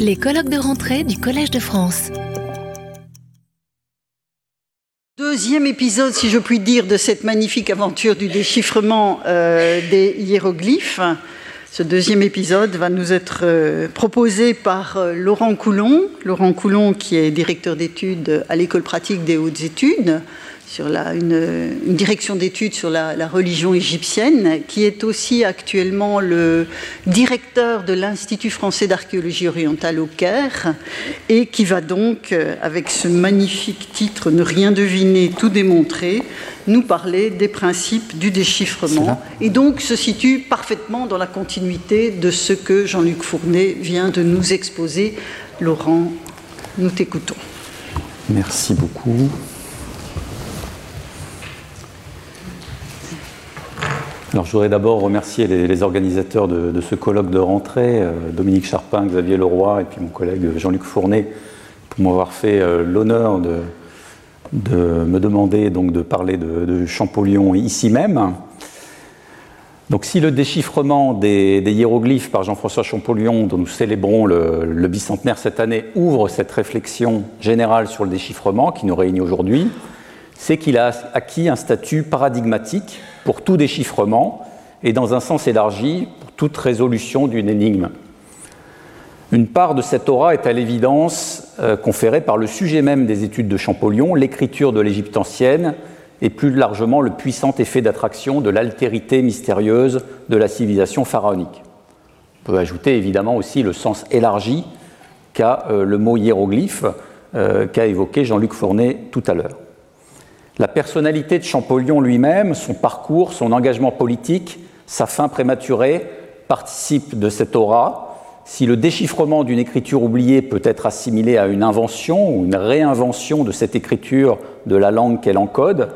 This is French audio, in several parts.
Les colloques de rentrée du Collège de France. Deuxième épisode, si je puis dire, de cette magnifique aventure du déchiffrement euh, des hiéroglyphes. Ce deuxième épisode va nous être euh, proposé par euh, Laurent Coulon. Laurent Coulon, qui est directeur d'études à l'École pratique des hautes études, sur la, une, direction d'études sur la, religion égyptienne, qui est aussi actuellement le directeur de l'Institut français d'archéologie orientale au Caire, et qui va donc, euh, avec ce magnifique titre Ne rien deviner, tout démontrer, nous parler des principes du déchiffrement, et donc se situe parfaitement dans la continuité de ce que Jean-Luc Fournet vient de nous exposer. Laurent, nous t'écoutons. Merci beaucoup. Je voudrais d'abord remercier les, organisateurs de, ce colloque de rentrée, euh, Dominique Charpin, Xavier Leroy et puis mon collègue Jean-Luc Fournet, pour m'avoir fait euh, l'honneur de, me demander de parler de, Champollion ici même. Donc, si le déchiffrement des, hiéroglyphes par Jean-François Champollion, dont nous célébrons le, bicentenaire cette année, ouvre cette réflexion générale sur le déchiffrement qui nous réunit aujourd'hui, c'est qu'il a acquis un statut paradigmatique pour tout déchiffrement et dans un sens élargi pour toute résolution d'une énigme. Une part de cette aura est à l'évidence euh, conférée par le sujet même des études de Champollion, l'écriture de l'Égypte ancienne, et plus largement le puissant effet d'attraction de l'altérité mystérieuse de la civilisation pharaonique. On peut ajouter évidemment aussi le sens élargi qu'a euh, le mot hiéroglyphe euh, qu'a évoqué Jean-Luc Fournet tout à l'heure. La personnalité de Champollion lui-même, son parcours, son engagement politique, sa fin prématurée participent de cette aura. Si le déchiffrement d'une écriture oubliée peut être assimilé à une invention ou une réinvention de cette écriture de la langue qu'elle encode,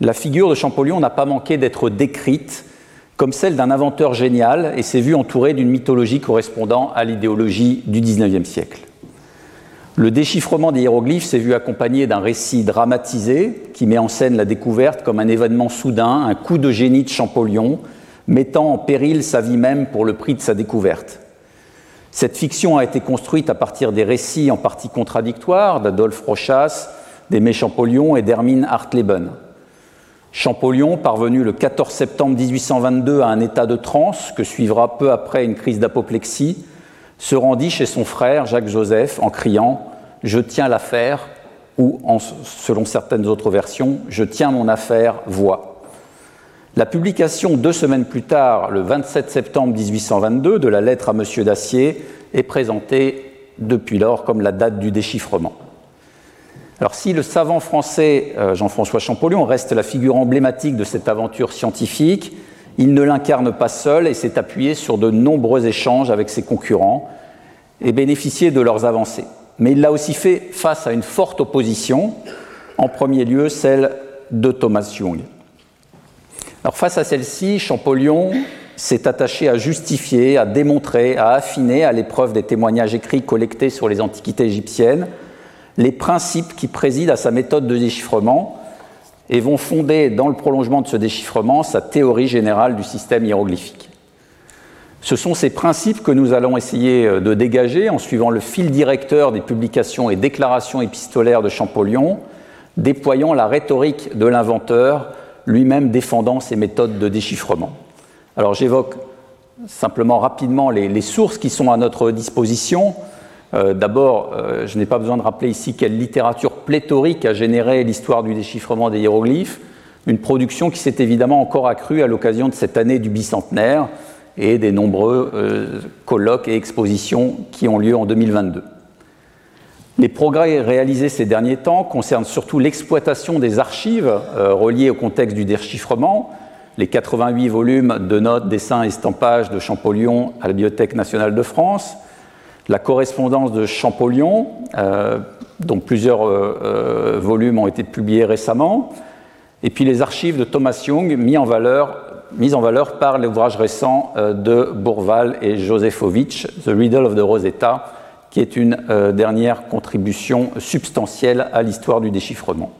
la figure de Champollion n'a pas manqué d'être décrite comme celle d'un inventeur génial et s'est vue entourée d'une mythologie correspondant à l'idéologie du XIXe siècle. Le déchiffrement des hiéroglyphes s'est vu accompagné d'un récit dramatisé qui met en scène la découverte comme un événement soudain, un coup de génie de Champollion, mettant en péril sa vie même pour le prix de sa découverte. Cette fiction a été construite à partir des récits en partie contradictoires d'Adolphe Rochas, d'Aimé Champollion et d'Hermine Hartleben. Champollion, parvenu le 14 septembre 1822 à un état de transe que suivra peu après une crise d'apoplexie, se rendit chez son frère Jacques-Joseph en criant Je tiens l'affaire, ou selon certaines autres versions, Je tiens mon affaire, voix. La publication deux semaines plus tard, le 27 septembre 1822, de la lettre à M. Dacier est présentée depuis lors comme la date du déchiffrement. Alors si le savant français euh, Jean-François Champollion reste la figure emblématique de cette aventure scientifique, il ne l'incarne pas seul et s'est appuyé sur de nombreux échanges avec ses concurrents et bénéficié de leurs avancées. Mais il l'a aussi fait face à une forte opposition, en premier lieu celle de Thomas Young. Alors face à celle-ci, Champollion s'est attaché à justifier, à démontrer, à affiner, à l'épreuve des témoignages écrits collectés sur les antiquités égyptiennes, les principes qui président à sa méthode de déchiffrement et vont fonder dans le prolongement de ce déchiffrement sa théorie générale du système hiéroglyphique. Ce sont ces principes que nous allons essayer euh, de dégager en suivant le fil directeur des publications et déclarations épistolaires de Champollion, déployant la rhétorique de l'inventeur, lui-même défendant ses méthodes de déchiffrement. Alors j'évoque simplement rapidement les, sources qui sont à notre disposition. Euh, d'abord, euh, je n'ai pas besoin de rappeler ici quelle littérature pléthorique a généré l'histoire du déchiffrement des hiéroglyphes, une production qui s'est évidemment encore accrue à l'occasion de cette année du bicentenaire et des nombreux euh, colloques et expositions qui ont lieu en 2022. Les progrès réalisés ces derniers temps concernent surtout l'exploitation des archives reliées au contexte du déchiffrement, les 88 volumes de notes, dessins et estampages de Champollion à la Bibliothèque nationale de France, la correspondance de Champollion, euh, dont plusieurs euh, euh, volumes ont été publiés récemment, et puis les archives de Thomas Young mis en valeur, mises en valeur par l'ouvrage récent de Bourval et Josefovitch, The Riddle of the Rosetta, qui est une dernière contribution substantielle à l'histoire du déchiffrement.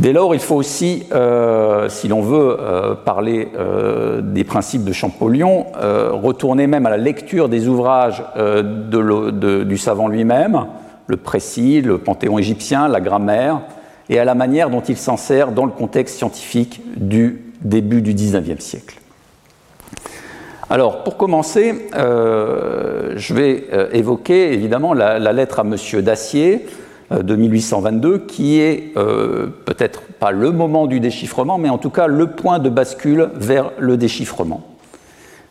Dès lors, il faut aussi, euh, si l'on veut euh, parler euh, des principes de Champollion, retourner même à la lecture des ouvrages du savant lui-même, le précis, le panthéon égyptien, la grammaire, et à la manière dont il s'en sert dans le contexte scientifique du début du XIXe siècle. Alors, pour commencer, je vais évoquer évidemment la, lettre à M. Dacier, euh, de 1822, qui est euh, peut-être pas le moment du déchiffrement, mais en tout cas le point de bascule vers le déchiffrement.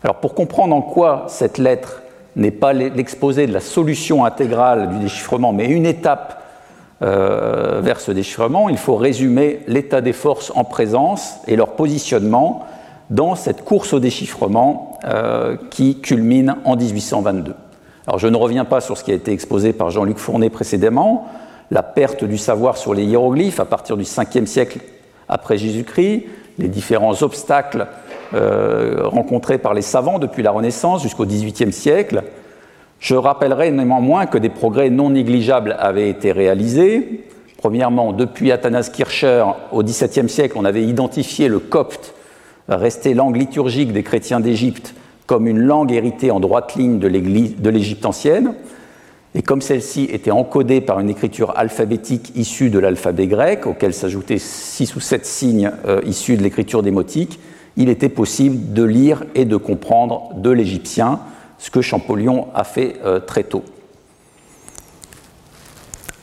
Alors pour comprendre en quoi cette lettre n'est pas l'exposé de la solution intégrale du déchiffrement, mais une étape euh, vers ce déchiffrement, il faut résumer l'état des forces en présence et leur positionnement dans cette course au déchiffrement qui culmine en 1822. Alors je ne reviens pas sur ce qui a été exposé par Jean-Luc Fournet précédemment, la perte du savoir sur les hiéroglyphes à partir du 5e siècle après Jésus-Christ, les différents obstacles euh, rencontrés par les savants depuis la Renaissance jusqu'au XVIIIe siècle. Je rappellerai néanmoins que des progrès non négligeables avaient été réalisés. Premièrement, depuis Athanas Kircher au XVIIe siècle, on avait identifié le copte, resté langue liturgique des chrétiens d'Égypte, comme une langue héritée en droite ligne de l'Égypte ancienne. Et comme celle-ci était encodée par une écriture alphabétique issue de l'alphabet grec, auquel s'ajoutaient six ou sept signes euh, issus de l'écriture démotique, il était possible de lire et de comprendre de l'égyptien, ce que Champollion a fait euh, très tôt.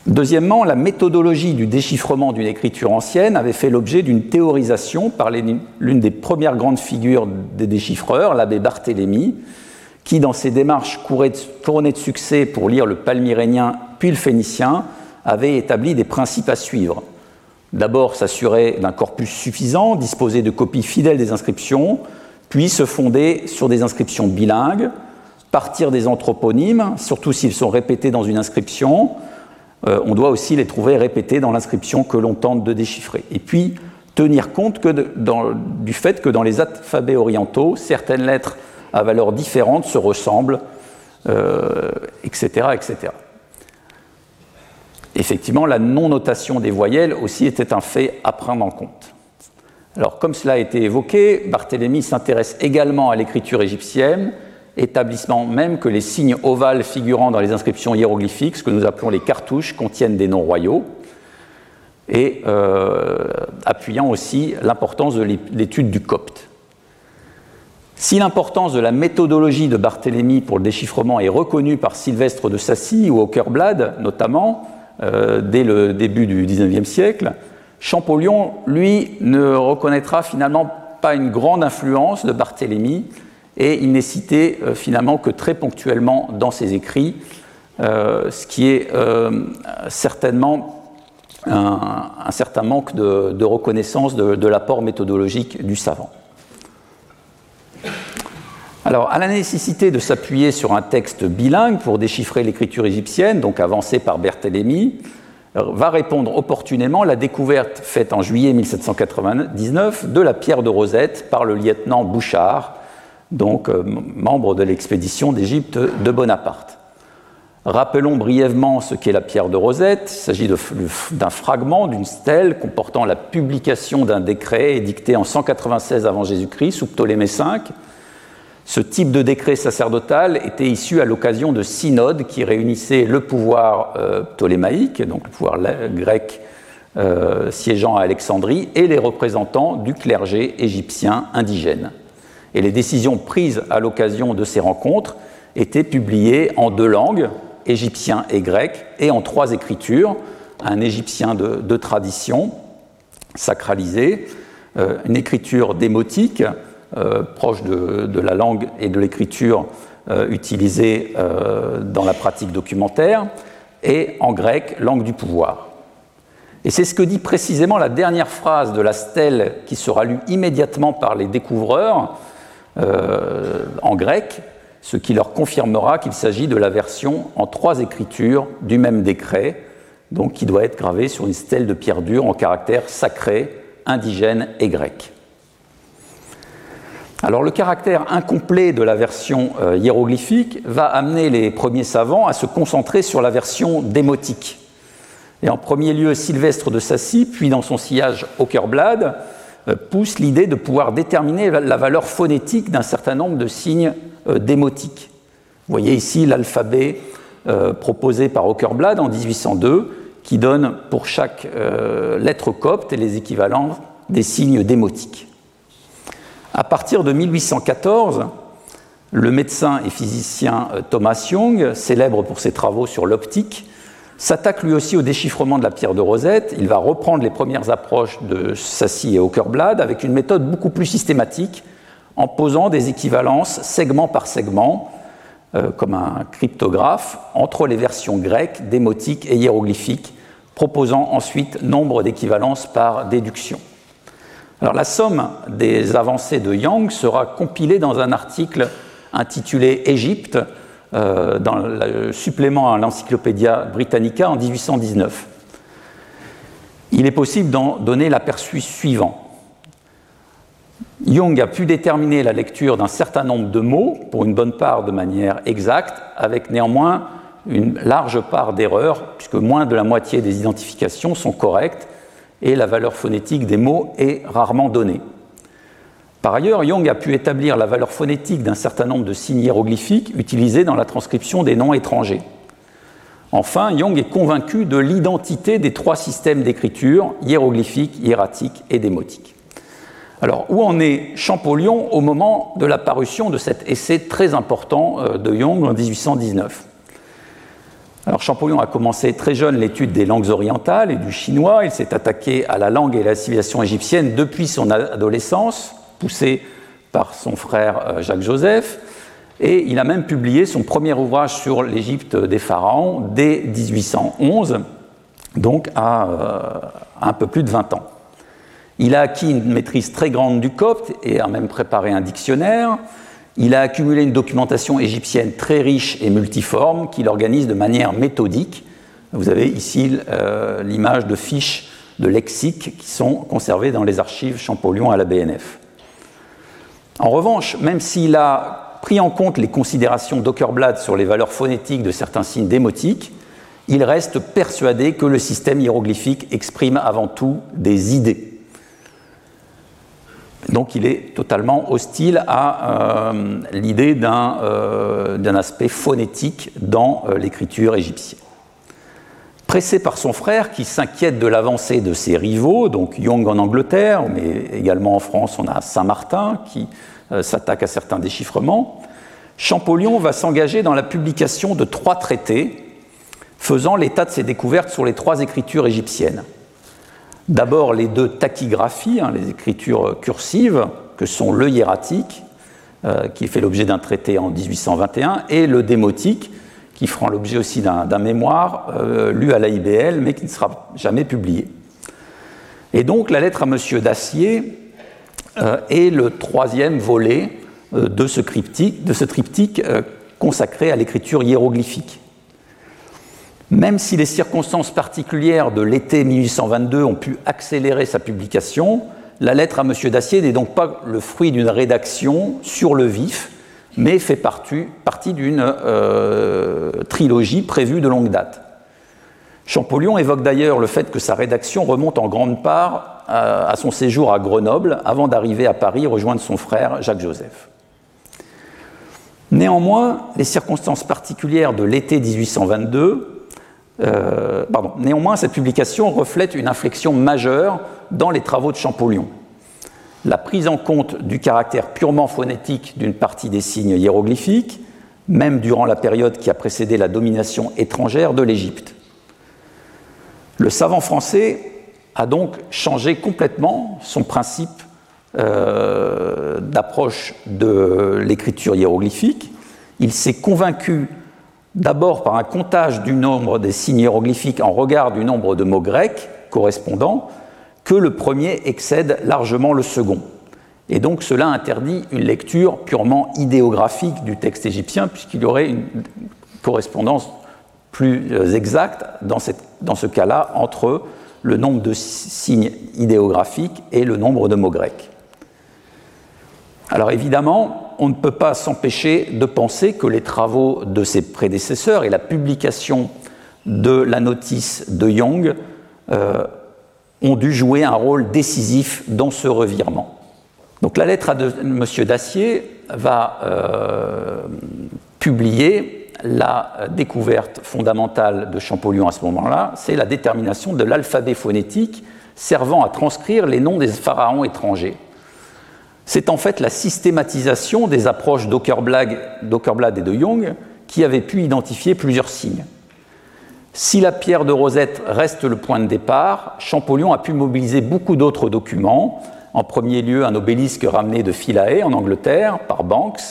Deuxièmement, la méthodologie du déchiffrement d'une écriture ancienne avait fait l'objet d'une théorisation par l'une des premières grandes figures des déchiffreurs, l'abbé Barthélemy, qui, dans ses démarches couronnées de succès pour lire le palmyrénien puis le phénicien, avait établi des principes à suivre. D'abord, s'assurer d'un corpus suffisant, disposer de copies fidèles des inscriptions, puis se fonder sur des inscriptions bilingues, partir des anthroponymes, surtout s'ils sont répétés dans une inscription. Euh, on doit aussi les trouver répétés dans l'inscription que l'on tente de déchiffrer. Et puis, tenir compte du fait que dans les alphabets orientaux, certaines lettres à valeurs différentes se ressemblent, etc., euh, etc. Effectivement, la non-notation des voyelles aussi était un fait à prendre en compte. Alors, comme cela a été évoqué, Barthélemy s'intéresse également à l'écriture égyptienne, établissant même que les signes ovales figurant dans les inscriptions hiéroglyphiques, ce que nous appelons les cartouches, contiennent des noms royaux, et euh, appuyant aussi l'importance de l'étude du copte. Si l'importance de la méthodologie de Barthélemy pour le déchiffrement est reconnue par Sylvestre de Sassy ou Aukerblad, notamment, euh, dès le début du XIXe siècle, Champollion, lui, ne reconnaîtra finalement pas une grande influence de Barthélemy et il n'est cité euh, finalement que très ponctuellement dans ses écrits, euh, ce qui est certainement un, certain manque de, reconnaissance de l'apport méthodologique du savant. Alors, à la nécessité de s'appuyer sur un texte bilingue pour déchiffrer l'écriture égyptienne, donc avancée par Berthélemy, euh, va répondre opportunément la découverte faite en juillet 1799 de la pierre de Rosette par le lieutenant Bouchard, donc euh, membre de l'expédition d'Égypte de Bonaparte. Rappelons brièvement ce qu'est la pierre de Rosette. Il s'agit d'un fragment d'une stèle comportant la publication d'un décret édicté en 196 avant Jésus-Christ sous Ptolémée V ce type de décret sacerdotal était issu à l'occasion de synodes qui réunissaient le pouvoir euh, ptolémaïque, donc le pouvoir grec euh, siégeant à Alexandrie, et les représentants du clergé égyptien indigène. Et les décisions prises à l'occasion de ces rencontres étaient publiées en deux langues, égyptien et grec, et en trois écritures, un égyptien de, tradition sacralisé, euh, une écriture démotique, euh, proche de, la langue et de l'écriture euh, utilisée dans la pratique documentaire, et en grec, langue du pouvoir. Et c'est ce que dit précisément la dernière phrase de la stèle qui sera lue immédiatement par les découvreurs en grec, ce qui leur confirmera qu'il s'agit de la version en trois écritures du même décret, donc qui doit être gravé sur une stèle de pierre dure en caractère sacré, indigène et grec. Alors le caractère incomplet de la version euh, hiéroglyphique va amener les premiers savants à se concentrer sur la version démotique. Et en premier lieu, Sylvestre de Sassy, puis dans son sillage Aukerblad, euh, pousse l'idée de pouvoir déterminer la valeur phonétique d'un certain nombre de signes euh, démotiques. Vous voyez ici l'alphabet euh, proposé par Aukerblad en 1802, qui donne pour chaque lettre copte les équivalents des signes démotiques. À partir de 1814, le médecin et physicien Thomas Young, célèbre pour ses travaux sur l'optique, s'attaque lui aussi au déchiffrement de la pierre de Rosette. Il va reprendre les premières approches de Sassy et Aukerblad avec une méthode beaucoup plus systématique en posant des équivalences segment par segment, euh, comme un cryptographe, entre les versions grecques, démotiques et hiéroglyphiques, proposant ensuite nombre d'équivalences par déduction. La somme des avancées de Young sera compilée dans un article intitulé Égypte, euh, dans le supplément à l'Encyclopédia Britannica en 1819. Il est possible d'en donner l'aperçu suivant. Jung a pu déterminer la lecture d'un certain nombre de mots, pour une bonne part de manière exacte, avec néanmoins une large part d'erreurs, puisque moins de la moitié des identifications sont correctes et la valeur phonétique des mots est rarement donnée. Par ailleurs, Young a pu établir la valeur phonétique d'un certain nombre de signes hiéroglyphiques utilisés dans la transcription des noms étrangers. Enfin, Young est convaincu de l'identité des trois systèmes d'écriture, hiéroglyphique, hiératique et démotique. Alors, où en est Champollion au moment de la parution de cet essai très important euh, de Young en 1819 alors Champollion a commencé très jeune l'étude des langues orientales et du chinois. Il s'est attaqué à la langue et à la civilisation égyptienne depuis son adolescence poussé par son frère euh, Jacques Joseph, et il a même publié son premier ouvrage sur l'Égypte des pharaons dès 1811, donc à euh, un peu plus de 20 ans. Il a acquis une maîtrise très grande du copte et a même préparé un dictionnaire. Il a accumulé une documentation égyptienne très riche et multiforme qu'il organise de manière méthodique. Vous avez ici euh, l'image de fiches de lexiques qui sont conservées dans les archives Champollion à la BNF. En revanche, même s'il a pris en compte les considérations d'Ockerblad sur les valeurs phonétiques de certains signes démotiques, il reste persuadé que le système hiéroglyphique exprime avant tout des idées. Donc il est totalement hostile à euh, l'idée euh, d'un aspect phonétique dans euh, l'écriture égyptienne. Pressé par son frère qui s'inquiète de l'avancée de ses rivaux, donc Young en Angleterre, mais également en France on a Saint-Martin qui euh, s'attaque à certains déchiffrements, Champollion va s'engager dans la publication de trois traités faisant l'état de ses découvertes sur les trois écritures égyptiennes. D'abord les deux tachygraphies, hein, les écritures cursives, que sont le hiératique, euh, qui fait l'objet d'un traité en 1821, et le démotique, qui fera l'objet aussi d'un mémoire euh, lu à l'AIBL, mais qui ne sera jamais publié. Et donc la lettre à M. Dacier euh, est le troisième volet euh, de ce, de ce triptyque consacré à l'écriture hiéroglyphique. Même si les circonstances particulières de l'été 1822 ont pu accélérer sa publication, la lettre à M. Dacier n'est donc pas le fruit d'une rédaction sur le vif, mais fait partie, d'une euh, trilogie prévue de longue date. Champollion évoque d'ailleurs le fait que sa rédaction remonte en grande part à, son séjour à Grenoble avant d'arriver à Paris rejoindre son frère Jacques Joseph. Néanmoins, les circonstances particulières de l'été 1822, euh, pardon, néanmoins, cette publication reflète une inflexion majeure dans les travaux de Champollion la prise en compte du caractère purement phonétique d'une partie des signes hiéroglyphiques, même durant la période qui a précédé la domination étrangère de l'Égypte. Le savant français a donc changé complètement son principe euh, d'approche de l'écriture hiéroglyphique. Il s'est convaincu d'abord par un comptage du nombre des signes hiéroglyphiques en regard du nombre de mots grecs correspondants, que le premier excède largement le second. Et donc cela interdit une lecture purement idéographique du texte égyptien, puisqu'il y aurait une correspondance plus euh, exacte dans, dans ce cas-là entre le nombre de signes idéographiques et le nombre de mots grecs. Alors évidemment, on ne peut pas s'empêcher de penser que les travaux de ses prédécesseurs et la publication de la notice de Young ont dû jouer un rôle décisif dans ce revirement. Donc la lettre à de, M. Dacier va publier la découverte fondamentale de Champollion à ce moment-là, c'est la détermination de l'alphabet phonétique servant à transcrire les noms des pharaons étrangers. C'est en fait la systématisation des approches d'Ockerblad et de Jung qui avaient pu identifier plusieurs signes. Si la pierre de Rosette reste le point de départ, Champollion a pu mobiliser beaucoup d'autres documents. En premier lieu, un obélisque ramené de Philae en Angleterre par Banks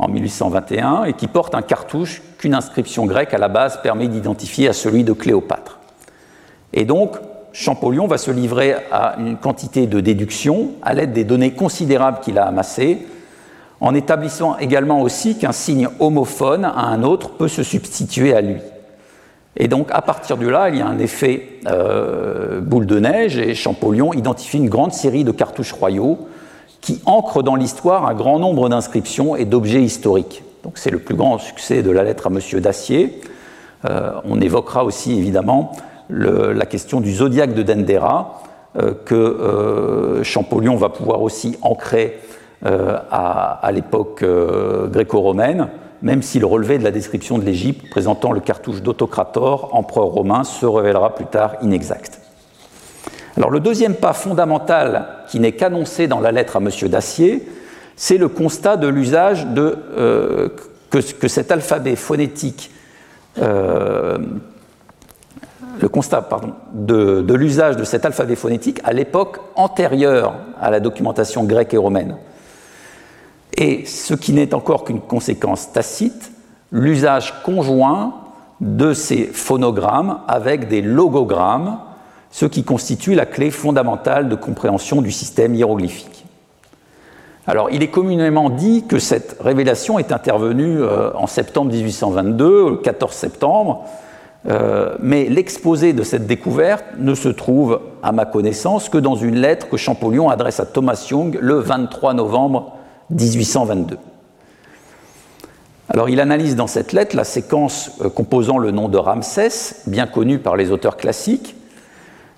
en 1821 et qui porte un cartouche qu'une inscription grecque à la base permet d'identifier à celui de Cléopâtre. Et donc, Champollion va se livrer à une quantité de déductions à l'aide des données considérables qu'il a amassées, en établissant également aussi qu'un signe homophone à un autre peut se substituer à lui. Et donc, à partir de là, il y a un effet euh, boule de neige et Champollion identifie une grande série de cartouches royaux qui ancrent dans l'histoire un grand nombre d'inscriptions et d'objets historiques. Donc, c'est le plus grand succès de la lettre à M. Dacier. Euh, on évoquera aussi, évidemment, la question du zodiaque de Dendera, euh, que Champollion va pouvoir aussi ancrer euh, à, l'époque gréco-romaine, même si le relevé de la description de l'Égypte présentant le cartouche d'Autocrator, empereur romain, se révélera plus tard inexact. Alors le deuxième pas fondamental qui n'est qu'annoncé dans la lettre à M. Dacier, c'est le constat de l'usage de que, cet alphabet phonétique le constat de, l'usage de cet alphabet phonétique à l'époque antérieure à la documentation grecque et romaine. Et ce qui n'est encore qu'une conséquence tacite, l'usage conjoint de ces phonogrammes avec des logogrammes, ce qui constitue la clé fondamentale de compréhension du système hiéroglyphique. Alors, il est communément dit que cette révélation est intervenue euh, en septembre 1822, le 14 septembre, euh, mais l'exposé de cette découverte ne se trouve, à ma connaissance, que dans une lettre que Champollion adresse à Thomas Young le 23 novembre 1822. Alors il analyse dans cette lettre la séquence euh, composant le nom de Ramsès, bien connu par les auteurs classiques,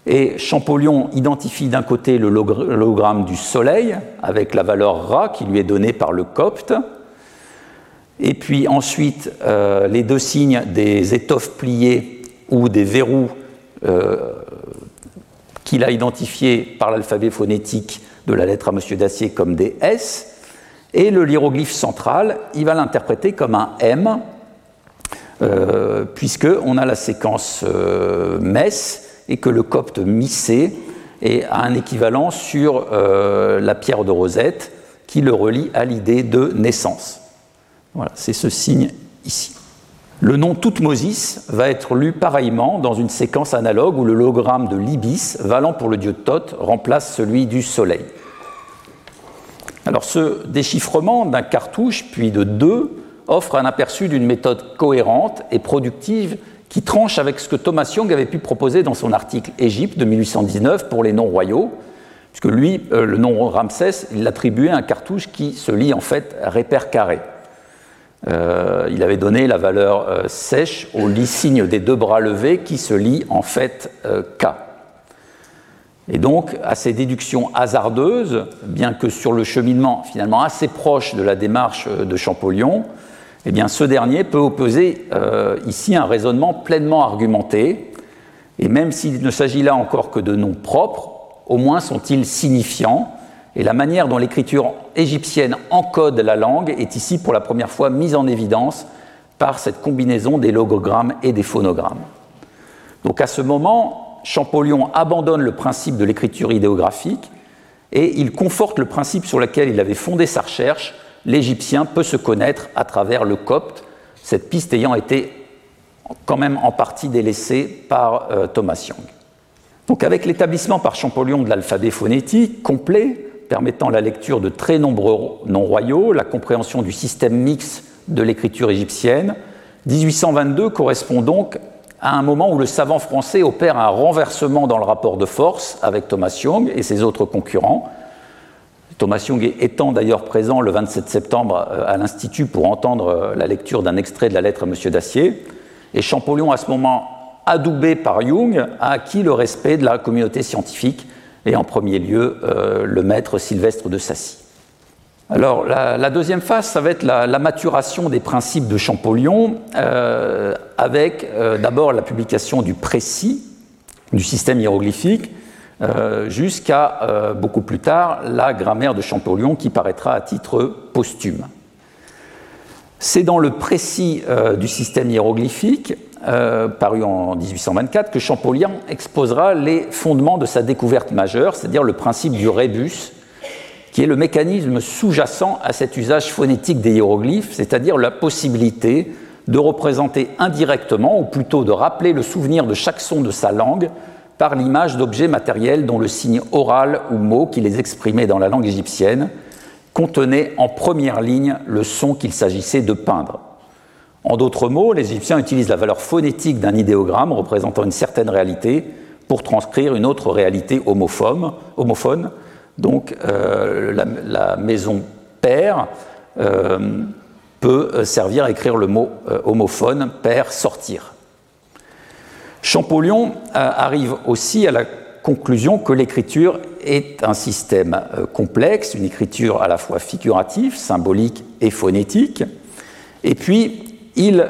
et Champollion identifie d'un côté le logramme du soleil avec la valeur Ra qui lui est donnée par le copte, et puis ensuite, euh, les deux signes des étoffes pliées ou des verrous euh, qu'il a identifiés par l'alphabet phonétique de la lettre à M. Dacier comme des S. Et le hiéroglyphe central, il va l'interpréter comme un M, euh, puisqu'on a la séquence Mess et que le copte Missé a un équivalent sur la pierre de Rosette qui le relie à l'idée de naissance. Voilà, c'est ce signe ici. Le nom Toutmosis va être lu pareillement dans une séquence analogue où le logogramme de l'ibis, valant pour le dieu Thoth, remplace celui du soleil. Alors ce déchiffrement d'un cartouche, puis de deux, offre un aperçu d'une méthode cohérente et productive qui tranche avec ce que Thomas Young avait pu proposer dans son article Égypte de 1819 pour les noms royaux, puisque lui, euh, le nom Ramsès, il l'attribuait à un cartouche qui se lit en fait répère carré. Euh, il avait donné la valeur euh, sèche au lit signe des deux bras levés qui se lit en fait K. Et donc, à ces déductions hasardeuses, bien que sur le cheminement finalement assez proche de la démarche de Champollion, eh bien, ce dernier peut opposer ici un raisonnement pleinement argumenté, et même s'il ne s'agit là encore que de noms propres, au moins sont-ils signifiants, et la manière dont l'écriture égyptienne encode la langue est ici pour la première fois mise en évidence par cette combinaison des logogrammes et des phonogrammes. Donc à ce moment, Champollion abandonne le principe de l'écriture idéographique et il conforte le principe sur lequel il avait fondé sa recherche, l'égyptien peut se connaître à travers le copte, cette piste ayant été quand même en partie délaissée par euh, Thomas Young. Donc avec l'établissement par Champollion de l'alphabet phonétique complet, permettant la lecture de très nombreux noms royaux, la compréhension du système mix de l'écriture égyptienne. 1822 correspond donc à un moment où le savant français opère un renversement dans le rapport de force avec Thomas Young et ses autres concurrents. Thomas Young étant d'ailleurs présent le 27 septembre euh, à l'Institut pour entendre euh, la lecture d'un extrait de la lettre à M. Dacier. Et Champollion, à ce moment, adoubé par Jung, a acquis le respect de la communauté scientifique et en premier lieu le maître Sylvestre de Sassy. Alors, la, deuxième phase, ça va être la, maturation des principes de Champollion, euh, avec euh, d'abord la publication du précis du système hiéroglyphique, euh, jusqu'à beaucoup plus tard la grammaire de Champollion qui paraîtra à titre posthume. C'est dans le précis du système hiéroglyphique, paru en 1824, que Champollion exposera les fondements de sa découverte majeure, c'est-à-dire le principe du rébus, qui est le mécanisme sous-jacent à cet usage phonétique des hiéroglyphes, c'est-à-dire la possibilité de représenter indirectement, ou plutôt de rappeler le souvenir de chaque son de sa langue par l'image d'objets matériels dont le signe oral ou mot qui les exprimait dans la langue égyptienne contenait en première ligne le son qu'il s'agissait de peindre. En d'autres mots, les Égyptiens utilisent la valeur phonétique d'un idéogramme représentant une certaine réalité pour transcrire une autre réalité homophone, homophone donc euh, la, maison père euh, peut servir à écrire le mot euh, homophone père sortir. Champollion arrive aussi à la conclusion que l'écriture est un système complexe, une écriture à la fois figurative, symbolique et phonétique. Et puis, il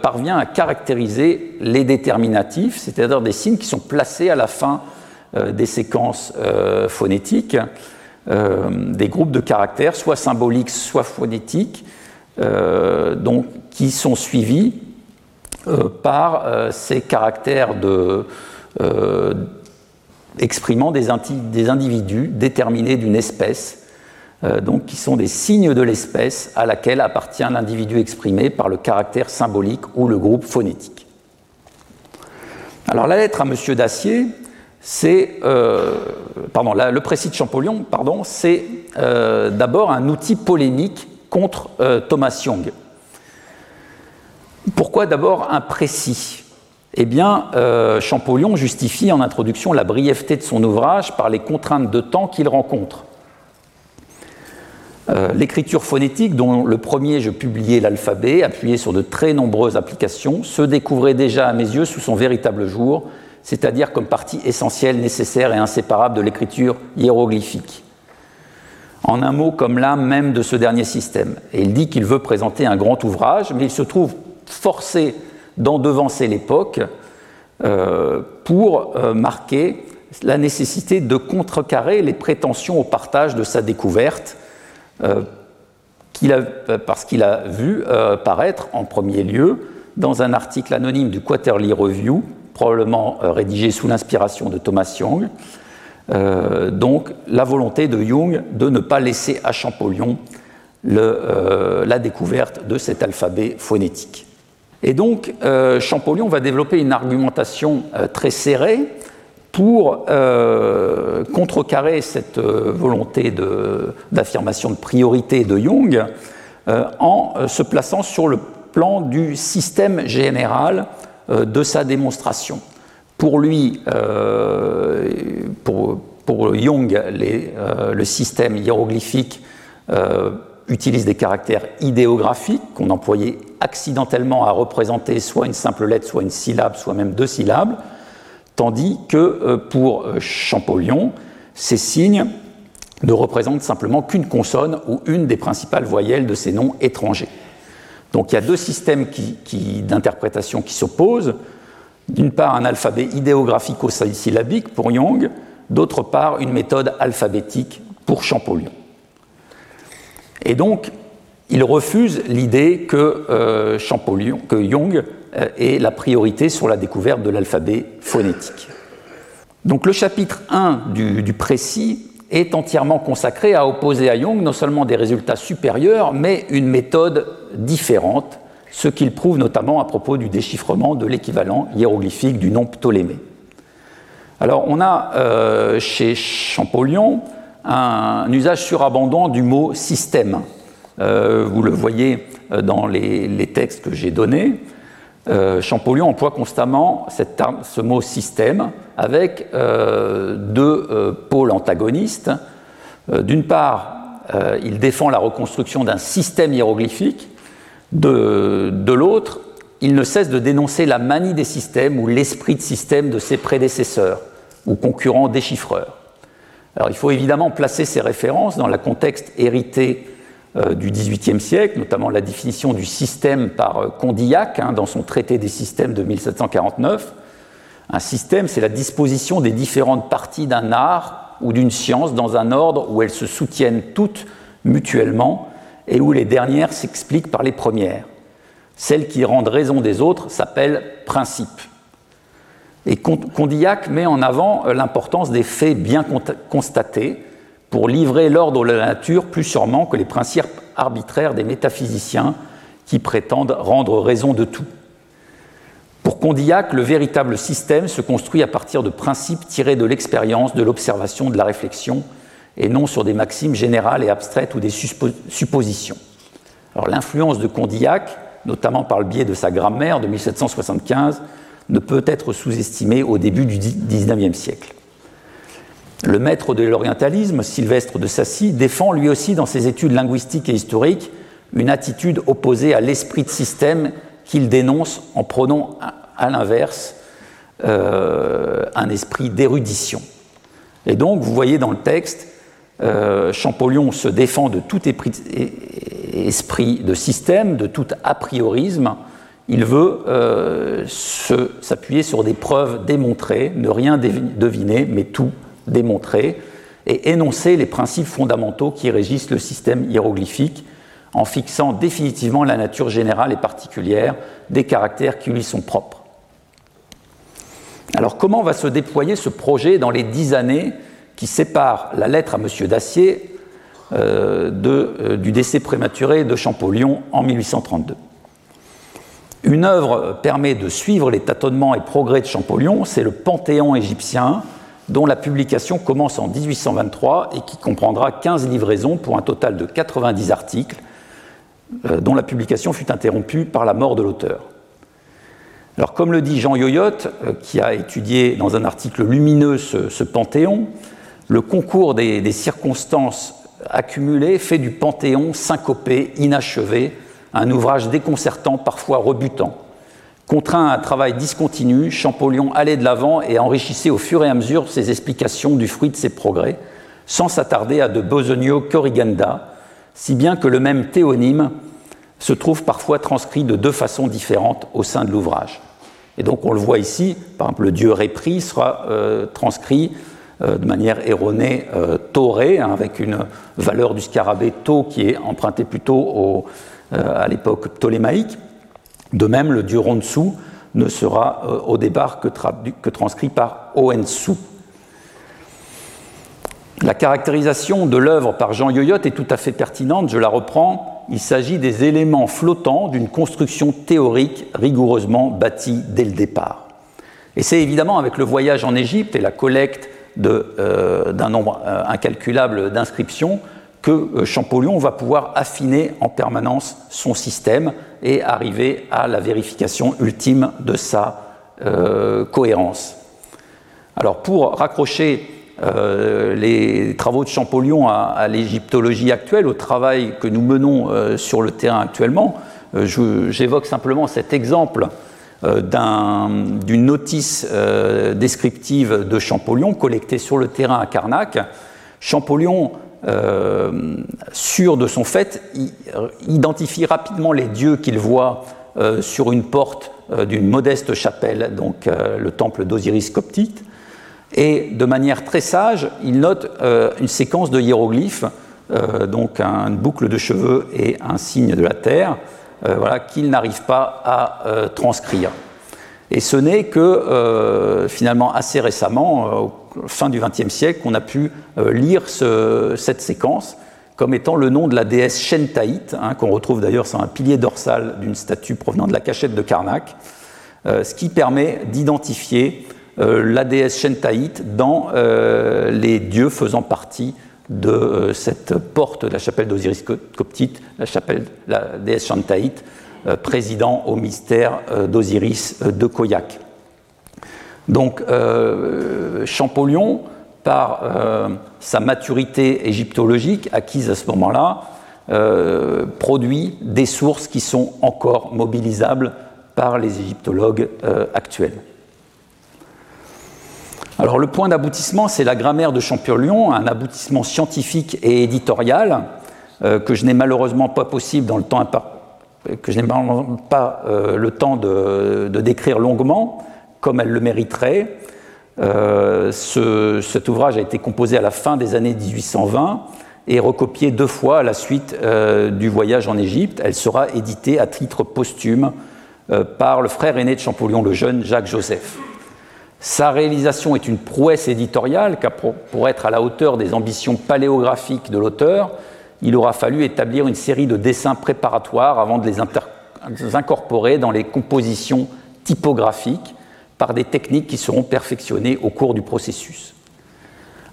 parvient à caractériser les déterminatifs, c'est-à-dire des signes qui sont placés à la fin euh, des séquences euh, phonétiques, euh, des groupes de caractères, soit symboliques, soit phonétiques, qui sont suivis par ces caractères de, exprimant des, des, individus déterminés d'une espèce, donc qui sont des signes de l'espèce à laquelle appartient l'individu exprimé par le caractère symbolique ou le groupe phonétique. Alors la lettre à M. Dacier c'est, euh, le précis de Champollion, c'est euh, d'abord un outil polémique contre euh, Thomas Young. Pourquoi d'abord un précis? Eh bien, Champollion justifie en introduction la brièveté de son ouvrage par les contraintes de temps qu'il rencontre. L'écriture phonétique, dont le premier je publiais l'alphabet, appuyé sur de très nombreuses applications, se découvrait déjà à mes yeux sous son véritable jour, c'est-à-dire comme partie essentielle, nécessaire et inséparable de l'écriture hiéroglyphique. En un mot, comme l'âme même de ce dernier système. Et il dit qu'il veut présenter un grand ouvrage, mais il se trouve forcé d'en devancer l'époque euh, pour euh, marquer la nécessité de contrecarrer les prétentions au partage de sa découverte, euh, parce qu'il a vu paraître en premier lieu dans un article anonyme du Quarterly Review probablement euh, rédigé sous l'inspiration de Thomas Young. Euh, donc la volonté de Jung de ne pas laisser à Champollion euh, la découverte de cet alphabet phonétique. Et donc Champollion va développer une argumentation très serrée pour contrecarrer cette volonté d'affirmation de, priorité de Jung en se plaçant sur le plan du système général de sa démonstration. Pour lui, euh, pour, Jung, euh, le système hiéroglyphique utilise des caractères idéographiques qu'on employait accidentellement à représenter soit une simple lettre, soit une syllabe, soit même deux syllabes, tandis que pour Champollion, ces signes ne représentent simplement qu'une consonne ou une des principales voyelles de ces noms étrangers. Donc il y a deux systèmes d'interprétation qui s'opposent. D'une part, un alphabet idéographico-syllabique pour Young, d'autre part, une méthode alphabétique pour Champollion. Et donc, il refuse l'idée que, euh, Champollion, que euh, ait la priorité sur la découverte de l'alphabet phonétique. Donc, le chapitre 1 du précis est entièrement consacré à opposer à Young non seulement des résultats supérieurs, mais une méthode différente, ce qu'il prouve notamment à propos du déchiffrement de l'équivalent hiéroglyphique du nom Ptolémée. Alors on a euh, chez Champollion un, usage surabondant du mot système. Euh, vous le voyez euh, dans les, textes que j'ai donnés. Champollion emploie constamment ce mot système avec deux pôles antagonistes. D'une part, il défend la reconstruction d'un système hiéroglyphique de, l'autre, il ne cesse de dénoncer la manie des systèmes ou l'esprit de système de ses prédécesseurs ou concurrents déchiffreurs. Alors il faut évidemment placer ces références dans le contexte hérité euh, du XVIIIe siècle, notamment la définition du système par euh, Condillac hein, dans son traité des systèmes de 1749. Un système, c'est la disposition des différentes parties d'un art ou d'une science dans un ordre où elles se soutiennent toutes mutuellement et où les dernières s'expliquent par les premières. Celles qui rendent raison des autres s'appellent principes. Et Condillac met en avant euh, l'importance des faits bien constatés pour livrer l'ordre de la nature plus sûrement que les principes arbitraires des métaphysiciens qui prétendent rendre raison de tout. Pour Condillac, le véritable système se construit à partir de principes tirés de l'expérience, de l'observation, de la réflexion, et non sur des maximes générales et abstraites ou des suppositions. Alors l'influence de Condillac, notamment par le biais de sa grammaire de 1775, ne peut être sous-estimée au début du XIXe siècle. Le maître de l'orientalisme, Sylvestre de Sassy, défend lui aussi dans ses études linguistiques et historiques une attitude opposée à l'esprit de système qu'il dénonce en prenant à l'inverse euh, un esprit d'érudition. Et donc, vous voyez dans le texte, euh, Champollion se défend de tout esprit de système, de tout a priorisme. Il veut euh, s'appuyer sur des preuves démontrées, ne rien deviner, mais tout démontrer, et énoncer les principes fondamentaux qui régissent le système hiéroglyphique en fixant définitivement la nature générale et particulière des caractères qui lui sont propres. Alors comment va se déployer ce projet dans les dix années qui séparent la lettre à M. Dacier euh, euh, du décès prématuré de Champollion en 1832 Une œuvre permet de suivre les tâtonnements et progrès de Champollion, c'est le Panthéon égyptien, dont la publication commence en 1823 et qui comprendra 15 livraisons pour un total de 90 articles, euh, dont la publication fut interrompue par la mort de l'auteur. Alors, comme le dit Jean Yoyotte, qui a étudié dans un article lumineux ce, panthéon, le concours des, circonstances accumulées fait du panthéon syncopé, inachevé, un ouvrage déconcertant, parfois rebutant. Contraint à un travail discontinu, Champollion allait de l'avant et enrichissait au fur et à mesure ses explications du fruit de ses progrès, sans s'attarder à de Bosonio corrigenda, si bien que le même théonyme se trouve parfois transcrit de deux façons différentes au sein de l'ouvrage. Et donc on le voit ici, par exemple le dieu répris sera euh, transcrit euh, de manière erronée euh, hein, avec une valeur du scarabée tau qui est empruntée plutôt à l'époque ptolémaïque. De même, le dieu Ronsu ne sera au départ que, que transcrit par Oensu. La caractérisation de l'œuvre par Jean Yoyotte est tout à fait pertinente, je la reprends. Il s'agit des éléments flottants d'une construction théorique rigoureusement bâtie dès le départ. Et c'est évidemment avec le voyage en Égypte et la collecte euh, d'un nombre euh, incalculable d'inscriptions que euh, Champollion va pouvoir affiner en permanence son système et arriver à la vérification ultime de sa cohérence. Alors pour raccrocher euh, les travaux de Champollion à, l'égyptologie actuelle, au travail que nous menons euh, sur le terrain actuellement. Euh, j'évoque simplement cet exemple d'une notice descriptive de Champollion collectée sur le terrain à Carnac. Champollion, sûr de son fait, identifie rapidement les dieux qu'il voit sur une porte d'une modeste chapelle, donc le temple d'Osiris coptite. Et de manière très sage, il note euh, une séquence de hiéroglyphes, euh, donc une boucle de cheveux et un signe de la terre, euh, voilà, qu'il n'arrive pas à transcrire. Et ce n'est que finalement assez récemment, fin du XXe siècle, qu'on a pu lire cette séquence comme étant le nom de la déesse Shentaït, hein, qu'on retrouve d'ailleurs sur un pilier dorsal d'une statue provenant de la cachette de Karnak, ce qui permet d'identifier euh, la déesse Shentaït dans euh, les dieux faisant partie de euh, cette porte de la chapelle d'Osiris Coptite, la, chapelle, la déesse Shentaït, président au mystère d'Osiris de Koyak. Donc Champollion, par sa maturité égyptologique acquise à ce moment-là, produit des sources qui sont encore mobilisables par les égyptologues actuels. Alors le point d'aboutissement, c'est la grammaire de Champollion, un aboutissement scientifique et éditorial que je n'ai malheureusement pas possible dans le temps que je n'ai pas le temps de, décrire longuement, comme elle le mériterait. Euh, cet ouvrage a été composé à la fin des années 1820 et recopié deux fois à la suite euh, du voyage en Égypte. Elle sera éditée à titre posthume euh, par le frère aîné de Champollion le jeune, Jacques Joseph. Sa réalisation est une prouesse éditoriale, car pour, être à la hauteur des ambitions paléographiques de l'auteur, il aura fallu établir une série de dessins préparatoires avant de les incorporer dans les compositions typographiques par des techniques qui seront perfectionnées au cours du processus.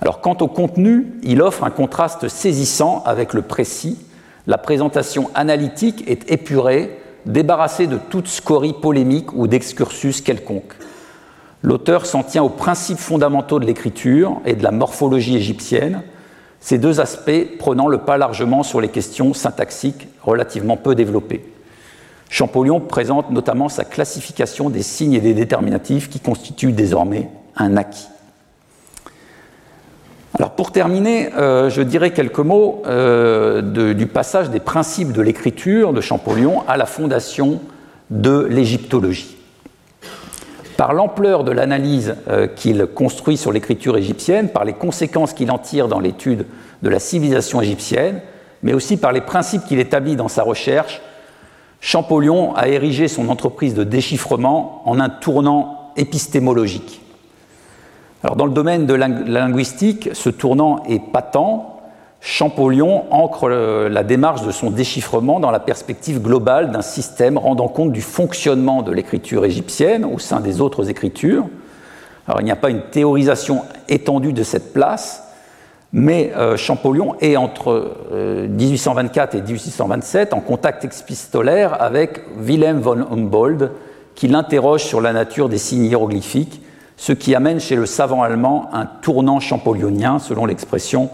Alors quant au contenu, il offre un contraste saisissant avec le précis. La présentation analytique est épurée, débarrassée de toute scorie polémique ou d'excursus quelconque. L'auteur s'en tient aux principes fondamentaux de l'écriture et de la morphologie égyptienne, ces deux aspects prenant le pas largement sur les questions syntaxiques relativement peu développées. Champollion présente notamment sa classification des signes et des déterminatifs qui constituent désormais un acquis. Alors pour terminer, euh, je dirais quelques mots euh, du passage des principes de l'écriture de Champollion à la fondation de l'égyptologie. Par l'ampleur de l'analyse euh, qu'il construit sur l'écriture égyptienne, par les conséquences qu'il en tire dans l'étude de la civilisation égyptienne, mais aussi par les principes qu'il établit dans sa recherche, Champollion a érigé son entreprise de déchiffrement en un tournant épistémologique. Dans le domaine de la linguistique, ce tournant est patent. Champollion ancre la démarche de son déchiffrement dans la perspective globale d'un système rendant compte du fonctionnement de l'écriture égyptienne au sein des autres écritures. Alors, il n'y a pas une théorisation étendue de cette place, mais euh, Champollion est entre 1824 euh, et 1827 en contact épistolaire avec Wilhelm von Humboldt, qui l'interroge sur la nature des signes hiéroglyphiques, ce qui amène chez le savant allemand un tournant champollionien, selon l'expression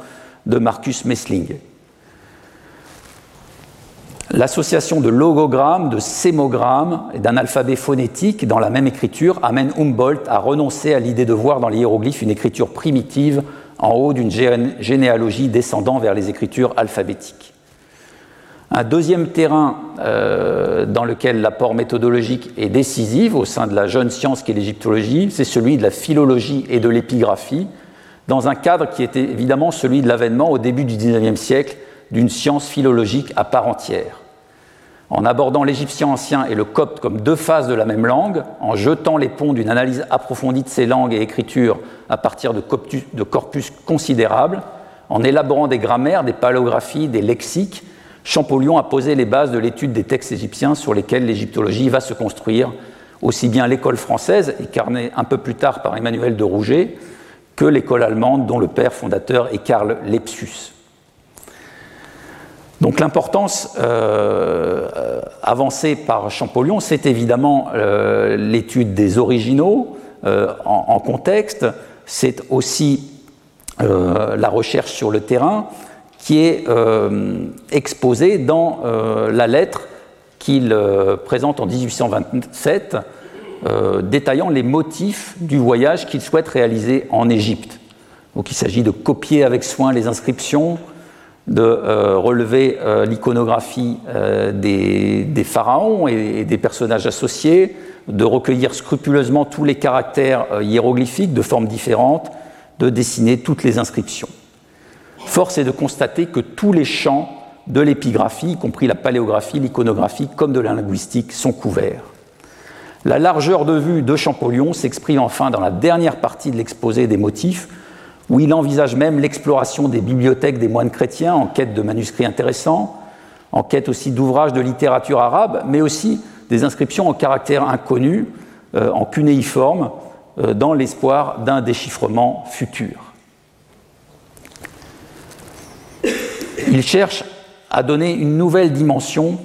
de Marcus Messling. L'association de logogrammes, de sémogrammes et d'un alphabet phonétique dans la même écriture amène Humboldt à renoncer à l'idée de voir dans les hiéroglyphes une écriture primitive en haut d'une généalogie descendant vers les écritures alphabétiques. Un deuxième terrain euh, dans lequel l'apport méthodologique est décisif au sein de la jeune science qu'est l'égyptologie, c'est celui de la philologie et de l'épigraphie, dans un cadre qui était évidemment celui de l'avènement au début du XIXe siècle d'une science philologique à part entière. En abordant l'égyptien ancien et le copte comme deux phases de la même langue, en jetant les ponts d'une analyse approfondie de ces langues et écritures à partir de, corpus considérables, en élaborant des grammaires, des paléographies, des lexiques, Champollion a posé les bases de l'étude des textes égyptiens sur lesquels l'égyptologie va se construire, aussi bien l'école française, incarnée un peu plus tard par Emmanuel de Rouget, que l'école allemande dont le père fondateur est Karl Lepsius. Donc l'importance euh, avancée par Champollion, c'est évidemment euh, l'étude des originaux euh, en, contexte, c'est aussi la recherche sur le terrain qui est exposée dans la lettre qu'il présente en 1827, détaillant les motifs du voyage qu'il souhaite réaliser en Égypte. Donc il s'agit de copier avec soin les inscriptions, de euh, relever euh, l'iconographie euh, des, pharaons et, des personnages associés, de recueillir scrupuleusement tous les caractères hiéroglyphiques de formes différentes, de dessiner toutes les inscriptions. Force est de constater que tous les champs de l'épigraphie, y compris la paléographie, l'iconographie, comme de la linguistique, sont couverts. La largeur de vue de Champollion s'exprime enfin dans la dernière partie de l'exposé des motifs, où il envisage même l'exploration des bibliothèques des moines chrétiens en quête de manuscrits intéressants, en quête aussi d'ouvrages de littérature arabe, mais aussi des inscriptions en caractère inconnu, euh, en cunéiforme, euh, dans l'espoir d'un déchiffrement futur. Il cherche à donner une nouvelle dimension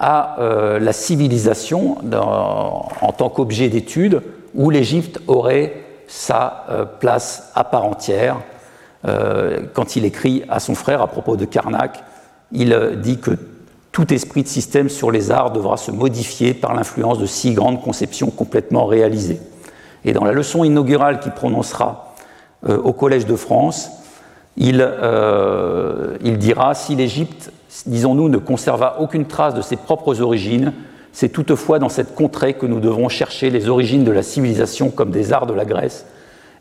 à euh, la civilisation en tant qu'objet d'étude où l'Égypte aurait sa euh, place à part entière. Euh, quand il écrit à son frère à propos de Karnak, il dit que tout esprit de système sur les arts devra se modifier par l'influence de six grandes conceptions complètement réalisées. Et dans la leçon inaugurale qu'il prononcera au Collège de France, il dira Si l'Égypte, disons-nous, ne conserva aucune trace de ses propres origines, c'est toutefois dans cette contrée que nous devrons chercher les origines de la civilisation comme des arts de la Grèce,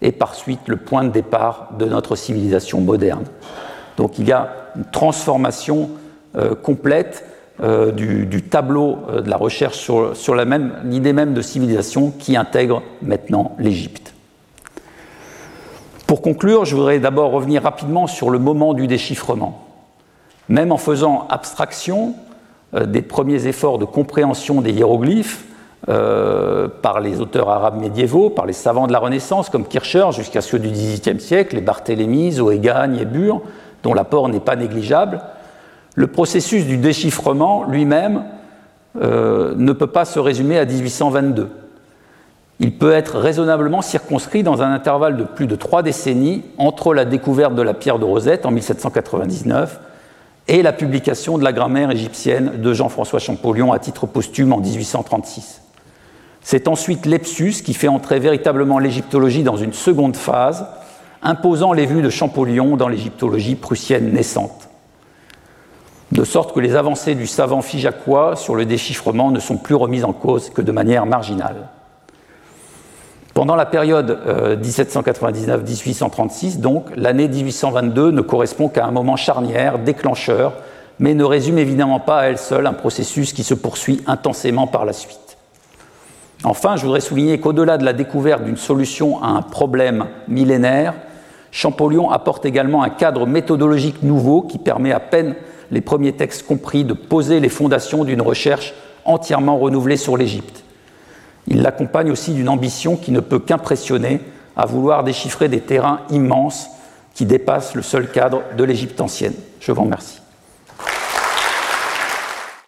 et par suite le point de départ de notre civilisation moderne. Donc il y a une transformation euh, complète euh, du, tableau euh, de la recherche sur, sur l'idée même de civilisation qui intègre maintenant l'Égypte. Pour conclure, je voudrais d'abord revenir rapidement sur le moment du déchiffrement. Même en faisant abstraction des premiers efforts de compréhension des hiéroglyphes, euh, par les auteurs arabes médiévaux, par les savants de la Renaissance comme Kircher jusqu'à ceux du XVIIIe siècle, les Barthélemy, Zoéga, Niebuhr, dont l'apport n'est pas négligeable, le processus du déchiffrement lui-même euh, ne peut pas se résumer à 1822. Il peut être raisonnablement circonscrit dans un intervalle de plus de trois décennies entre la découverte de la pierre de Rosette en 1799 et la publication de la grammaire égyptienne de Jean-François Champollion à titre posthume en 1836. C'est ensuite Lepsus qui fait entrer véritablement l'égyptologie dans une seconde phase, imposant les vues de Champollion dans l'égyptologie prussienne naissante. De sorte que les avancées du savant figeacois sur le déchiffrement ne sont plus remises en cause que de manière marginale. Pendant la période 1799-1836, euh, donc, l'année 1822 ne correspond qu'à un moment charnière, déclencheur, mais ne résume évidemment pas à elle seule un processus qui se poursuit intensément par la suite. Enfin, je voudrais souligner qu'au-delà de la découverte d'une solution à un problème millénaire, Champollion apporte également un cadre méthodologique nouveau qui permet à peine les premiers textes compris de poser les fondations d'une recherche entièrement renouvelée sur l'Égypte. Il l'accompagne aussi d'une ambition qui ne peut qu'impressionner à vouloir déchiffrer des terrains immenses qui dépassent le seul cadre de l'Égypte ancienne. Je vous remercie.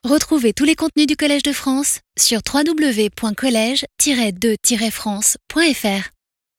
Retrouvez tous les contenus du Collège de France sur www.colège-2-france.fr.